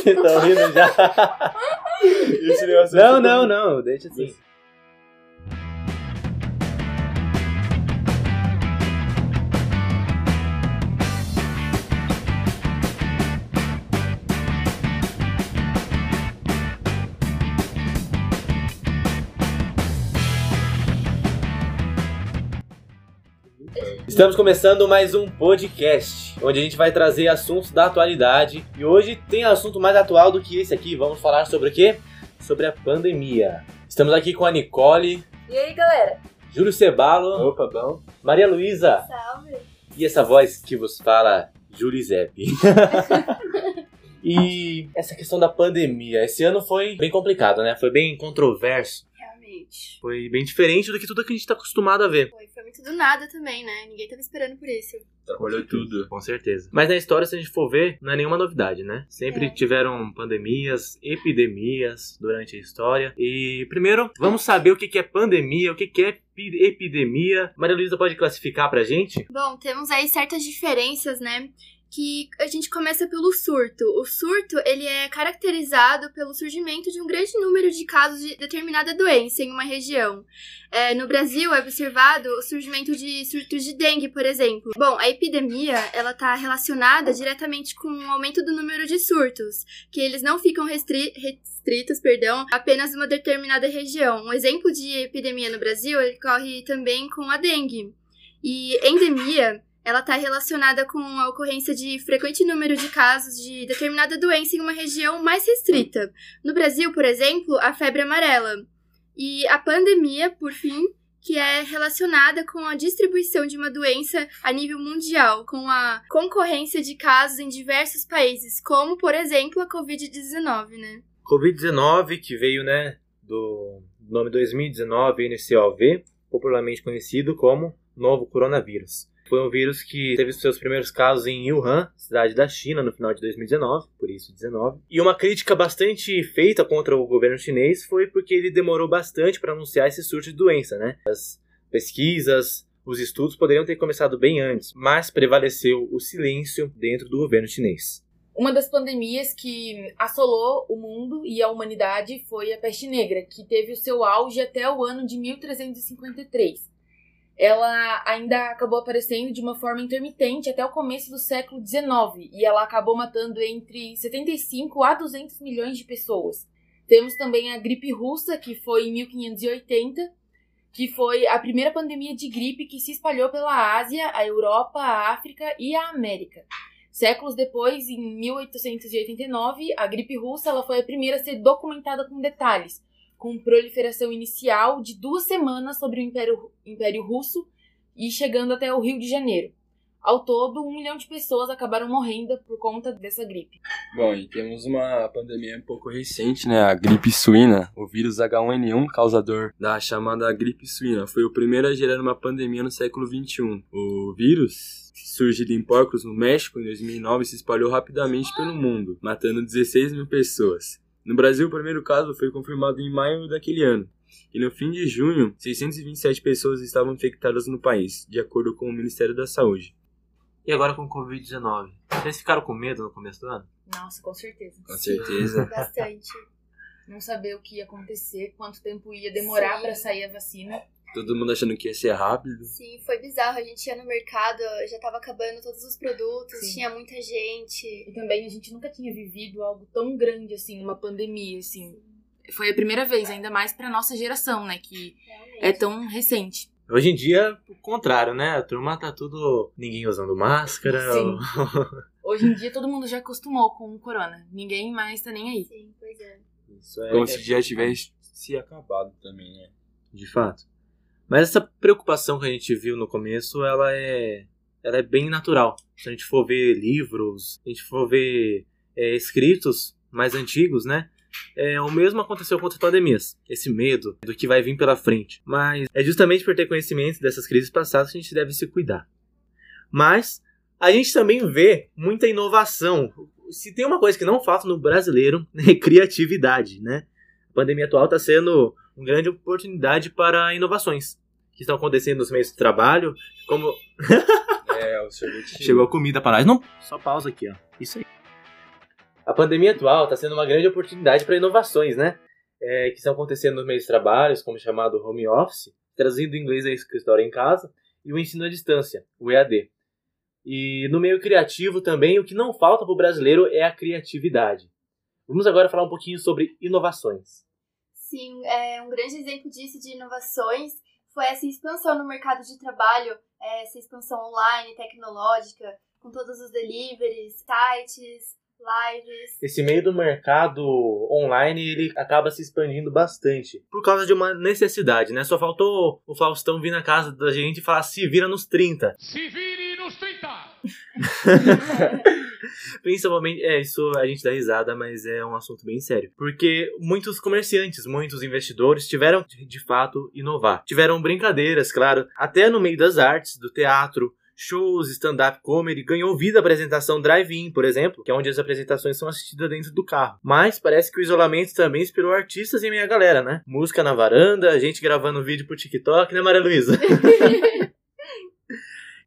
Vocês estão rindo já? Não, não, não, deixa assim. Estamos começando mais um podcast, onde a gente vai trazer assuntos da atualidade. E hoje tem assunto mais atual do que esse aqui. Vamos falar sobre o quê? Sobre a pandemia. Estamos aqui com a Nicole, E aí, galera? Júlio Cebalo, Opa, bom. Maria Luísa Salve! e essa voz que vos fala, Júlio Zepp. e essa questão da pandemia, esse ano foi bem complicado, né? Foi bem controverso. Realmente. Foi bem diferente do que tudo que a gente tá acostumado a ver. Foi, foi muito do nada também, né? Ninguém tava esperando por isso. Olhou tudo. Com certeza. Mas na história, se a gente for ver, não é nenhuma novidade, né? Sempre É. tiveram pandemias, epidemias durante a história. E primeiro, vamos saber o que é pandemia, o que é epi- epidemia. Maria Luísa pode classificar pra gente? Bom, temos aí certas diferenças, né? Que a gente começa pelo surto. O surto, ele é caracterizado pelo surgimento de um grande número de casos de determinada doença em uma região. É, no Brasil, é observado o surgimento de surtos de dengue, por exemplo. Bom, a epidemia, ela tá relacionada diretamente com o aumento do número de surtos, que eles não ficam restri restritos, perdão, apenas uma determinada região. Um exemplo de epidemia no Brasil, ele ocorre também com a dengue. E endemia, ela está relacionada com a ocorrência de frequente número de casos de determinada doença em uma região mais restrita. No Brasil, por exemplo, a febre amarela. E a pandemia, por fim, que é relacionada com a distribuição de uma doença a nível mundial, com a concorrência de casos em diversos países, como, por exemplo, a Covid-19, né? Covid-19, que veio, né, do nome 2019 NCOV, popularmente conhecido como novo coronavírus. Foi um vírus que teve seus primeiros casos em Wuhan, cidade da China, no final de 2019, por isso 19. E uma crítica bastante feita contra o governo chinês foi porque ele demorou bastante para anunciar esse surto de doença, né? As pesquisas, os estudos poderiam ter começado bem antes, mas prevaleceu o silêncio dentro do governo chinês. Uma das pandemias que assolou o mundo e a humanidade foi a peste negra, que teve o seu auge até o ano de 1353. Ela ainda acabou aparecendo de uma forma intermitente até o começo do século XIX e ela acabou matando entre 75 a 200 milhões de pessoas. Temos também a gripe russa, que foi em 1580, que foi a primeira pandemia de gripe que se espalhou pela Ásia, a Europa, a África e a América. Séculos depois, em 1889, a gripe russa ela foi a primeira a ser documentada com detalhes, com proliferação inicial de duas semanas sobre o Império, Império Russo e chegando até o Rio de Janeiro. Ao todo, um milhão de pessoas acabaram morrendo por conta dessa gripe. Bom, e temos uma pandemia um pouco recente, né? A gripe suína. O vírus H1N1, causador da chamada gripe suína, foi o primeiro a gerar uma pandemia no século XXI. O vírus, surgido em porcos no México em 2009, se espalhou rapidamente pelo mundo, matando 16 mil pessoas. No Brasil, o primeiro caso foi confirmado em maio daquele ano. E no fim de junho, 627 pessoas estavam infectadas no país, de acordo com o Ministério da Saúde. E agora com o Covid-19? Vocês ficaram com medo no começo do ano? Nossa, com certeza. Com certeza. Bastante. Não saber o que ia acontecer, quanto tempo ia demorar para sair a vacina. Todo mundo achando que ia ser rápido. Sim, foi bizarro. A gente ia no mercado, já tava acabando todos os produtos, Sim. tinha muita gente. E também a gente nunca tinha vivido algo tão grande assim, uma pandemia assim. Foi a primeira vez, ainda mais pra nossa geração, né, que Realmente. é tão recente. Hoje em dia, o contrário, né? A turma tá tudo. Ninguém usando máscara. Sim. Hoje em dia todo mundo já acostumou com o corona. Ninguém mais tá nem aí. Sim, pois é. Isso é, Como é- se já tivesse se acabado também, né? De fato. Mas essa preocupação que a gente viu no começo, ela é. Ela é bem natural. Se a gente for ver livros, se a gente for ver é, escritos mais antigos, né? É, o mesmo aconteceu com outras pandemias. Esse medo do que vai vir pela frente. Mas é justamente por ter conhecimento dessas crises passadas que a gente deve se cuidar. Mas a gente também vê muita inovação. Se tem uma coisa que não falta no brasileiro, é criatividade, né? A pandemia atual está sendo uma grande oportunidade para inovações que estão acontecendo nos meios de trabalho. Como É, o sorvete. chegou a comida para nós. Não, só pausa aqui, ó. Isso aí. A pandemia atual está sendo uma grande oportunidade para inovações, né? É, que estão acontecendo nos meios de trabalhos, como chamado home office, traduzindo em inglês a escritório em casa, e o ensino à distância, o EAD. E no meio criativo também, o que não falta para o brasileiro é a criatividade. Vamos agora falar um pouquinho sobre inovações. Sim, é, um grande exemplo disso de inovações foi essa expansão no mercado de trabalho, é, essa expansão online, tecnológica, com todos os deliveries, sites, lives. Esse meio do mercado online, ele acaba se expandindo bastante. Por causa de uma necessidade, né? Só faltou o Faustão vir na casa da gente e falar se vira nos 30. Se vire nos 30! Principalmente, é, isso a gente dá risada, mas é um assunto bem sério. Porque muitos comerciantes, muitos investidores tiveram de fato inovar. Tiveram brincadeiras, claro, até no meio das artes, do teatro, shows, stand-up comedy, ganhou vida a apresentação drive-in, por exemplo, que é onde as apresentações são assistidas dentro do carro. Mas parece que o isolamento também inspirou artistas e minha galera, né? Música na varanda, gente gravando vídeo pro TikTok, né, Maria Luísa?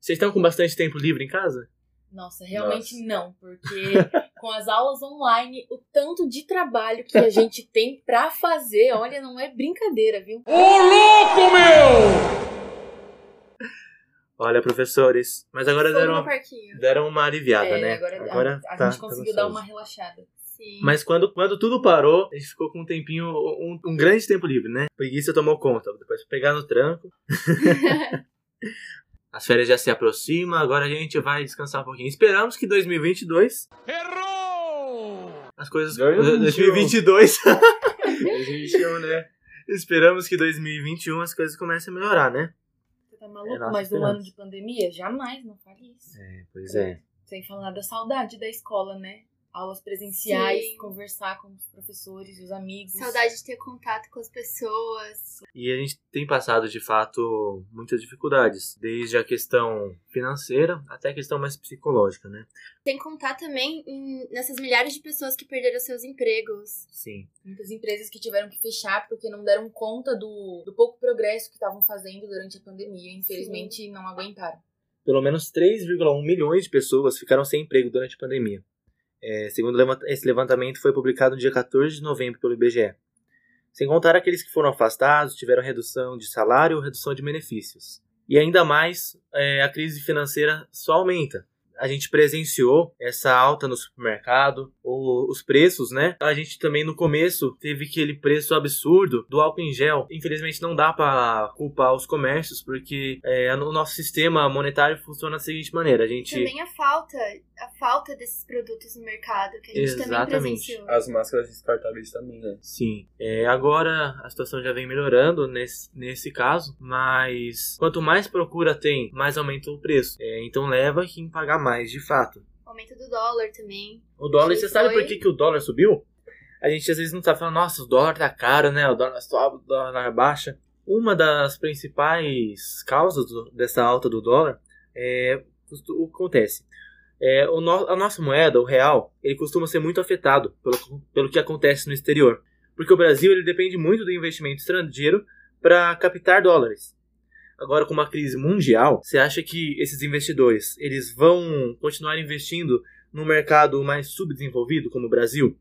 Vocês estão com bastante tempo livre em casa? Nossa, realmente Nossa. não, porque com as aulas online, o tanto de trabalho que a gente tem pra fazer, olha, não é brincadeira, viu? Ô louco, meu! Olha, professores. Mas agora deram, deram uma aliviada, é, né? Agora, agora a, a tá, gente conseguiu tá dar uma relaxada. Sim. Mas quando, quando tudo parou, a gente ficou com um tempinho, um, um grande tempo livre, né? Preguiça tomou conta. Depois pegar no tranco. As férias já se aproximam, agora a gente vai descansar um pouquinho. Esperamos que 2022. Errou! As coisas. 2022. 2021, né? Esperamos que 2021 as coisas comecem a melhorar, né? tá maluco? É Mas um ano de pandemia? Jamais, não fale isso. É, pois é. Sem falar da saudade da escola, né? Aulas presenciais, Sim. conversar com os professores, os amigos. Saudade de ter contato com as pessoas. E a gente tem passado, de fato, muitas dificuldades, desde a questão financeira até a questão mais psicológica, né? Tem contar também em, nessas milhares de pessoas que perderam seus empregos. Sim. Muitas empresas que tiveram que fechar porque não deram conta do, do pouco progresso que estavam fazendo durante a pandemia. Infelizmente, Sim. não aguentaram. Pelo menos 3,1 milhões de pessoas ficaram sem emprego durante a pandemia. É, segundo esse levantamento, foi publicado no dia 14 de novembro pelo IBGE. Sem contar aqueles que foram afastados, tiveram redução de salário ou redução de benefícios. E ainda mais, é, a crise financeira só aumenta a gente presenciou essa alta no supermercado, ou os preços, né? A gente também no começo teve aquele preço absurdo do álcool em gel. Infelizmente não dá para culpar os comércios, porque é, o nosso sistema monetário funciona da seguinte maneira: a gente. Também a falta, a falta desses produtos no mercado, que a gente Exatamente. também presenciou. As máscaras descartáveis também, né? Sim. É, agora a situação já vem melhorando nesse, nesse caso, mas quanto mais procura tem, mais aumenta o preço. É, então leva quem pagar mais mais, de fato. Aumento do dólar também. O dólar, você foi... sabe por que, que o dólar subiu? A gente às vezes não tá falando, nossa, o dólar tá caro, né? O dólar sobe, o dólar baixa. Uma das principais causas do, dessa alta do dólar é o que acontece. É, o no, a nossa moeda, o real, ele costuma ser muito afetado pelo, pelo que acontece no exterior. Porque o Brasil ele depende muito do investimento estrangeiro para captar dólares. Agora, com uma crise mundial, você acha que esses investidores eles vão continuar investindo no mercado mais subdesenvolvido, como o Brasil?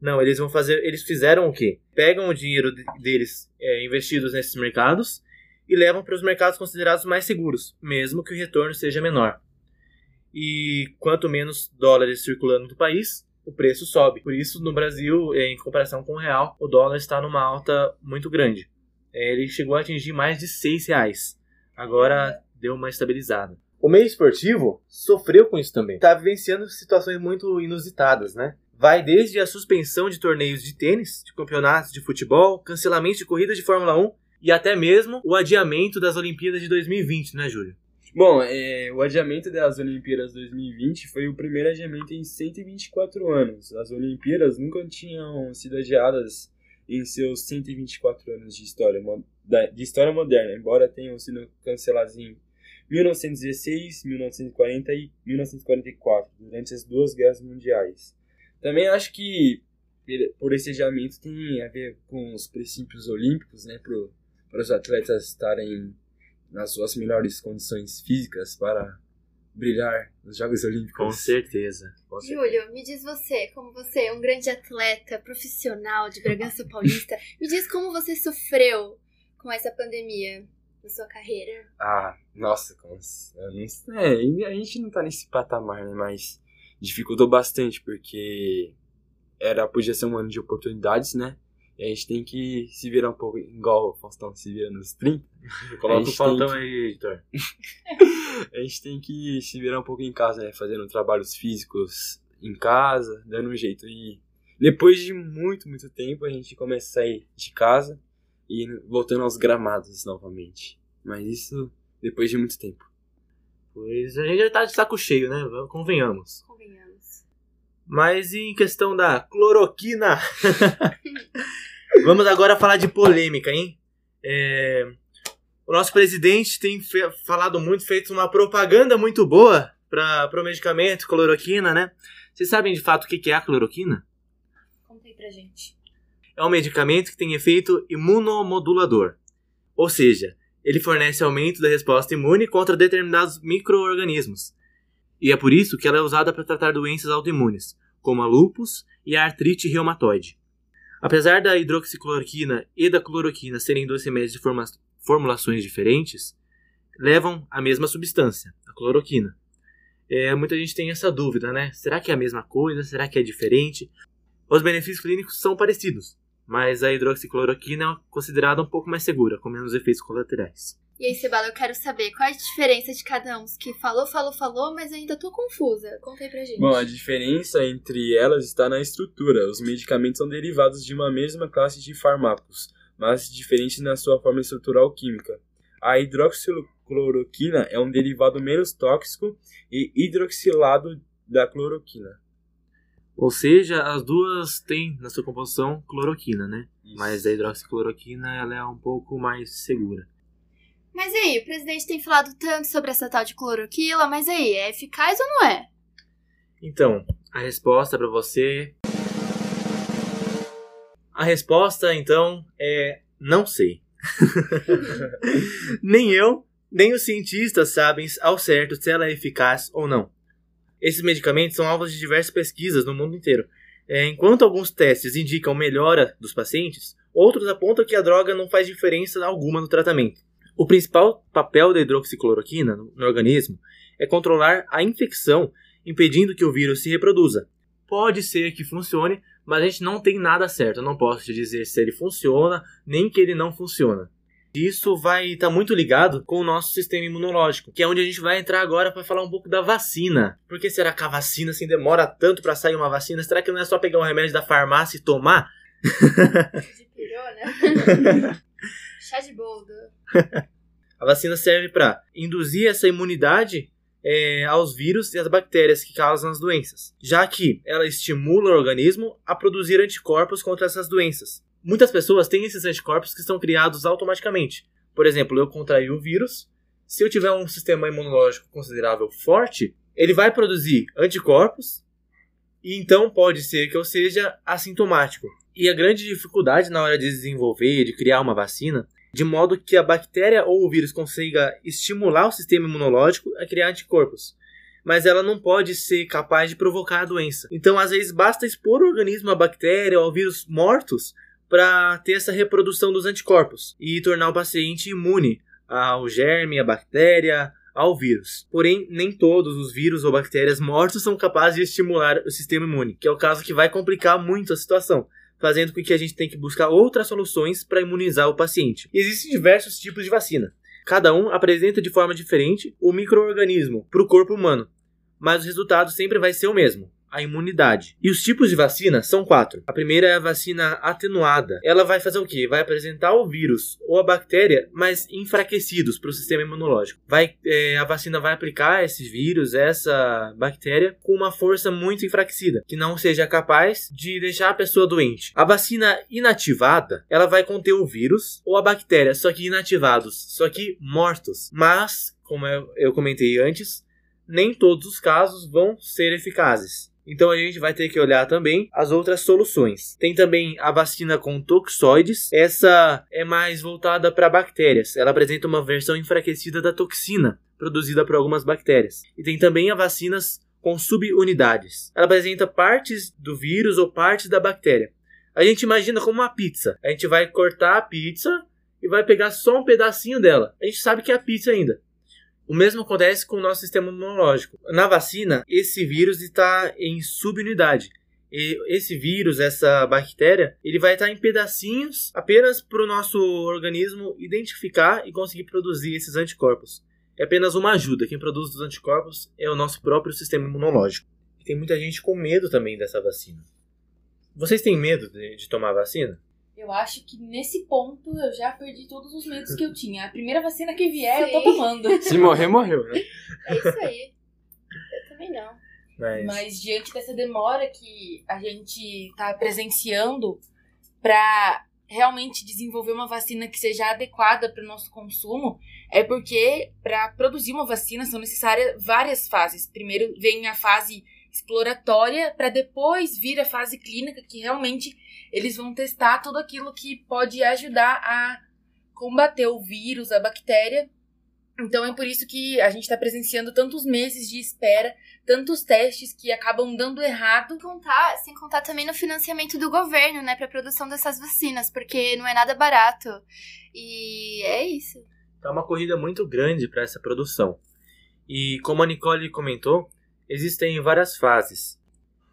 Não, eles vão fazer. Eles fizeram o quê? Pegam o dinheiro deles é, investidos nesses mercados e levam para os mercados considerados mais seguros, mesmo que o retorno seja menor. E quanto menos dólares circulando no país, o preço sobe. Por isso, no Brasil, é, em comparação com o real, o dólar está numa alta muito grande. É, ele chegou a atingir mais de 6 reais agora deu uma estabilizada. O meio esportivo sofreu com isso também. Está vivenciando situações muito inusitadas, né? Vai desde a suspensão de torneios de tênis, de campeonatos de futebol, cancelamento de corridas de Fórmula 1 e até mesmo o adiamento das Olimpíadas de 2020, né, Júlio? Bom, é, o adiamento das Olimpíadas 2020 foi o primeiro adiamento em 124 anos. As Olimpíadas nunca tinham sido adiadas em seus 124 anos de história, de história moderna, embora tenham sido cancelados em 1916, 1940 e 1944, durante as duas guerras mundiais. Também acho que por esse adiamento tem a ver com os princípios olímpicos, né, para os atletas estarem nas suas melhores condições físicas para brilhar nos Jogos Olímpicos. Com certeza. Com certeza. Júlio, me diz você, como você é um grande atleta profissional de Bragança Paulista, me diz como você sofreu com essa pandemia na sua carreira. Ah, nossa, não. É, a gente não tá nesse patamar, né? Mas dificultou bastante, porque era, podia ser um ano de oportunidades, né? E a gente tem que se virar um pouco, igual o Faustão se vira nos 30. Coloca o faltão tem aí, editor. A gente tem que se virar um pouco em casa, né? Fazendo trabalhos físicos em casa, dando um jeito. E depois de muito, muito tempo, a gente começa a sair de casa e voltando aos gramados novamente. Mas isso depois de muito tempo. Pois a gente já tá de saco cheio, né? Vamos- Convenhamos. Convenhamos. Mas em questão da cloroquina. Vamos agora falar de polêmica, hein? É, O nosso presidente tem falado muito, feito uma propaganda muito boa para o medicamento cloroquina, né? Vocês sabem de fato o que que é a cloroquina? Conta aí pra gente. É um medicamento que tem efeito imunomodulador. Ou seja, ele fornece aumento da resposta imune contra determinados micro-organismos. E é por isso que ela é usada para tratar doenças autoimunes, como a lúpus e a artrite reumatoide. Apesar da hidroxicloroquina e da cloroquina serem dois remédios de forma- formulações diferentes, levam a mesma substância, a cloroquina. É, muita gente tem essa dúvida, né? Será que é a mesma coisa? Será que é diferente? Os benefícios clínicos são parecidos, mas a hidroxicloroquina é considerada um pouco mais segura, com menos efeitos colaterais. E aí, Cebala, eu quero saber qual é a diferença de cada um. Que falou, falou, falou, mas eu ainda tô confusa. Conta aí pra gente. Bom, a diferença entre elas está na estrutura. Os medicamentos são derivados de uma mesma classe de fármacos, mas diferentes na sua forma estrutural química. A hidroxicloroquina é um derivado menos tóxico e hidroxilado da cloroquina. Ou seja, as duas têm na sua composição cloroquina, né? Isso. Mas a hidroxicloroquina ela é um pouco mais segura. Mas e aí, o presidente tem falado tanto sobre essa tal de cloroquila, mas e aí, é eficaz ou não é? Então, a resposta para você. A resposta, então, é não sei. nem eu, nem os cientistas sabem ao certo se ela é eficaz ou não. Esses medicamentos são alvos de diversas pesquisas no mundo inteiro. É, enquanto alguns testes indicam melhora dos pacientes, outros apontam que a droga não faz diferença alguma no tratamento. O principal papel da hidroxicloroquina no, organismo é controlar a infecção impedindo que o vírus se reproduza. Pode ser que funcione, mas a gente não tem nada certo. Eu não posso te dizer se ele funciona, nem que ele não funciona. Isso vai estar muito ligado com o nosso sistema imunológico, que é onde a gente vai entrar agora para falar um pouco da vacina. Por que será que a vacina assim demora tanto para sair uma vacina? Será que não é só pegar um remédio da farmácia e tomar? De pirou, né? Chá de boldo. A vacina serve para induzir essa imunidade é, aos vírus e às bactérias que causam as doenças, já que ela estimula o organismo a produzir anticorpos contra essas doenças. Muitas pessoas têm esses anticorpos que são criados automaticamente. Por exemplo, eu contraí o vírus, se eu tiver um sistema imunológico considerável forte, ele vai produzir anticorpos e então pode ser que eu seja assintomático. E a grande dificuldade na hora de desenvolver, de criar uma vacina, de modo que a bactéria ou o vírus consiga estimular o sistema imunológico a criar anticorpos. Mas ela não pode ser capaz de provocar a doença. Então, às vezes, basta expor o organismo à bactéria ou ao vírus mortos para ter essa reprodução dos anticorpos e tornar o paciente imune ao germe, à bactéria, ao vírus. Porém, nem todos os vírus ou bactérias mortos são capazes de estimular o sistema imune, que é o caso que vai complicar muito a situação fazendo com que a gente tenha que buscar outras soluções para imunizar o paciente. E existem diversos tipos de vacina. Cada um apresenta de forma diferente o microorganismo para o corpo humano, mas o resultado sempre vai ser o mesmo. A imunidade. E os tipos de vacina são quatro. A primeira é a vacina atenuada. Ela vai fazer o quê? Vai apresentar o vírus ou a bactéria, mas enfraquecidos para o sistema imunológico. Vai, é, a vacina vai aplicar esse vírus, essa bactéria, com uma força muito enfraquecida, que não seja capaz de deixar a pessoa doente. A vacina inativada, ela vai conter o vírus ou a bactéria, só que inativados, só que mortos. Mas, como eu comentei antes, nem todos os casos vão ser eficazes. Então a gente vai ter que olhar também as outras soluções. Tem também a vacina com toxoides. Essa é mais voltada para bactérias. Ela apresenta uma versão enfraquecida da toxina produzida por algumas bactérias. E tem também a vacinas com subunidades. Ela apresenta partes do vírus ou partes da bactéria. A gente imagina como uma pizza. A gente vai cortar a pizza e vai pegar só um pedacinho dela. A gente sabe que é a pizza ainda. O mesmo acontece com o nosso sistema imunológico. Na vacina, esse vírus está em subunidade. Esse vírus, essa bactéria, ele vai estar em pedacinhos apenas para o nosso organismo identificar e conseguir produzir esses anticorpos. É apenas uma ajuda. Quem produz os anticorpos é o nosso próprio sistema imunológico. Tem muita gente com medo também dessa vacina. Vocês têm medo de, de tomar vacina? Eu acho que nesse ponto eu já perdi todos os medos que eu tinha. A primeira vacina que vier, eu tô tomando. Se morrer, morreu, né? É isso aí. Eu também não. Mas, Mas diante dessa demora que a gente tá presenciando para realmente desenvolver uma vacina que seja adequada para o nosso consumo, é porque para produzir uma vacina são necessárias várias fases. Primeiro vem a fase exploratória, para depois vir a fase clínica, que realmente eles vão testar tudo aquilo que pode ajudar a combater o vírus, a bactéria. Então é por isso que a gente está presenciando tantos meses de espera, tantos testes que acabam dando errado. Sem contar, sem contar também no financiamento do governo, né, para produção dessas vacinas, porque não é nada barato. E é isso. tá uma corrida muito grande para essa produção. E como a Nicole comentou, existem várias fases.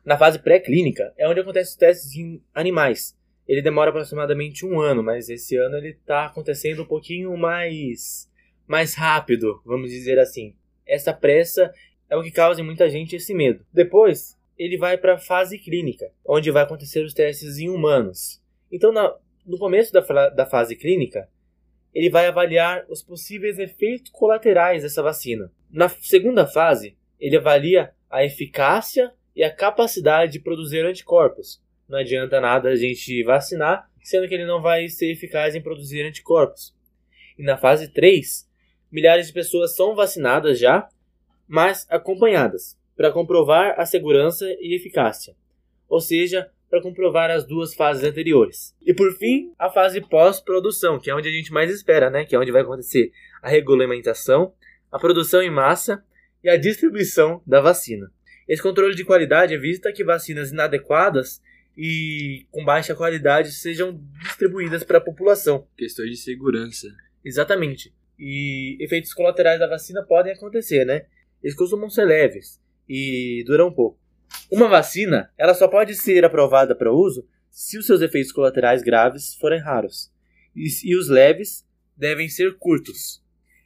Na fase pré-clínica é onde acontecem os testes em animais. Ele demora aproximadamente um ano, mas esse ano ele está acontecendo um pouquinho mais, mais rápido, vamos dizer assim. Essa pressa é o que causa em muita gente esse medo. Depois, ele vai para a fase clínica, onde vai acontecer os testes em humanos. Então, na- no começo da, da fase clínica, ele vai avaliar os possíveis efeitos colaterais dessa vacina. Na segunda fase, ele avalia a eficácia e a capacidade de produzir anticorpos. Não adianta nada a gente vacinar, sendo que ele não vai ser eficaz em produzir anticorpos. E na fase 3, milhares de pessoas são vacinadas já, mas acompanhadas, para comprovar a segurança e eficácia. Ou seja, para comprovar as duas fases anteriores. E por fim, a fase pós-produção, que é onde a gente mais espera, né? Que é onde vai acontecer a regulamentação, a produção em massa e a distribuição da vacina. Esse controle de qualidade evita que vacinas inadequadas e com baixa qualidade sejam distribuídas para a população. Questões de segurança. Exatamente. E efeitos colaterais da vacina podem acontecer, né? Eles costumam ser leves e duram pouco. Uma vacina, ela só pode ser aprovada para uso se os seus efeitos colaterais graves forem raros. E, e os leves devem ser curtos.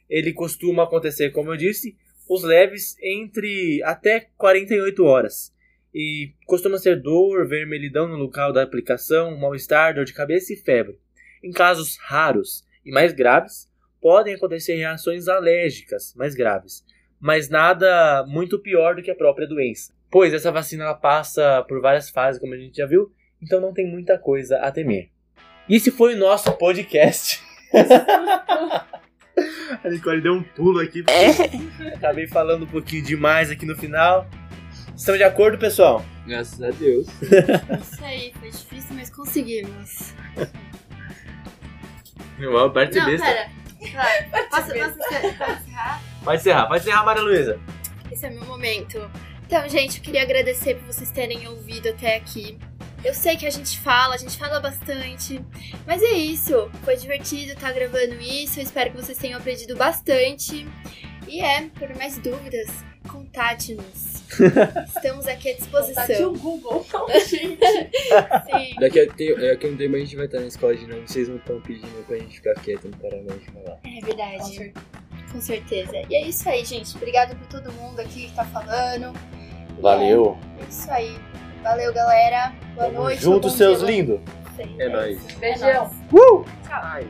Ele costuma acontecer, como eu disse, os leves entre até 48 horas. E costuma ser dor, vermelhidão no local da aplicação, mal-estar, dor de cabeça e febre. Em casos raros e mais graves, podem acontecer reações alérgicas mais graves, mas nada muito pior do que a própria doença. Pois essa vacina ela passa por várias fases, como a gente já viu, então não tem muita coisa a temer. E esse foi o nosso podcast. a Nicole deu um pulo aqui. porque Acabei falando um pouquinho demais aqui no final. Estão de acordo, pessoal? Graças a Deus. Isso aí, foi difícil, mas conseguimos. Meu, parte Não, besta. pera. Vai. Posso encerrar? Pode encerrar, pode encerrar, Maria Luísa. Esse é meu momento. Então, gente, eu queria agradecer por vocês terem ouvido até aqui. Eu sei que a gente fala, a gente fala bastante, mas é isso. Foi divertido estar gravando isso. Eu espero que vocês tenham aprendido bastante. E é, por mais dúvidas, contate-nos. Estamos aqui à Tá disposição. o Google, não, gente. Sim. Daqui a, te- daqui a um tempo a gente vai estar na escola de novo. Vocês não estão pedindo pra gente ficar quieto, não parar mais de falar. É verdade. Com certeza. E é isso aí, gente. Obrigado por todo mundo aqui que tá falando. Valeu. É isso aí. Valeu, galera. Boa Tamo noite. junto, bom seus lindos. É nóis. É Beijão. nóis. Ai.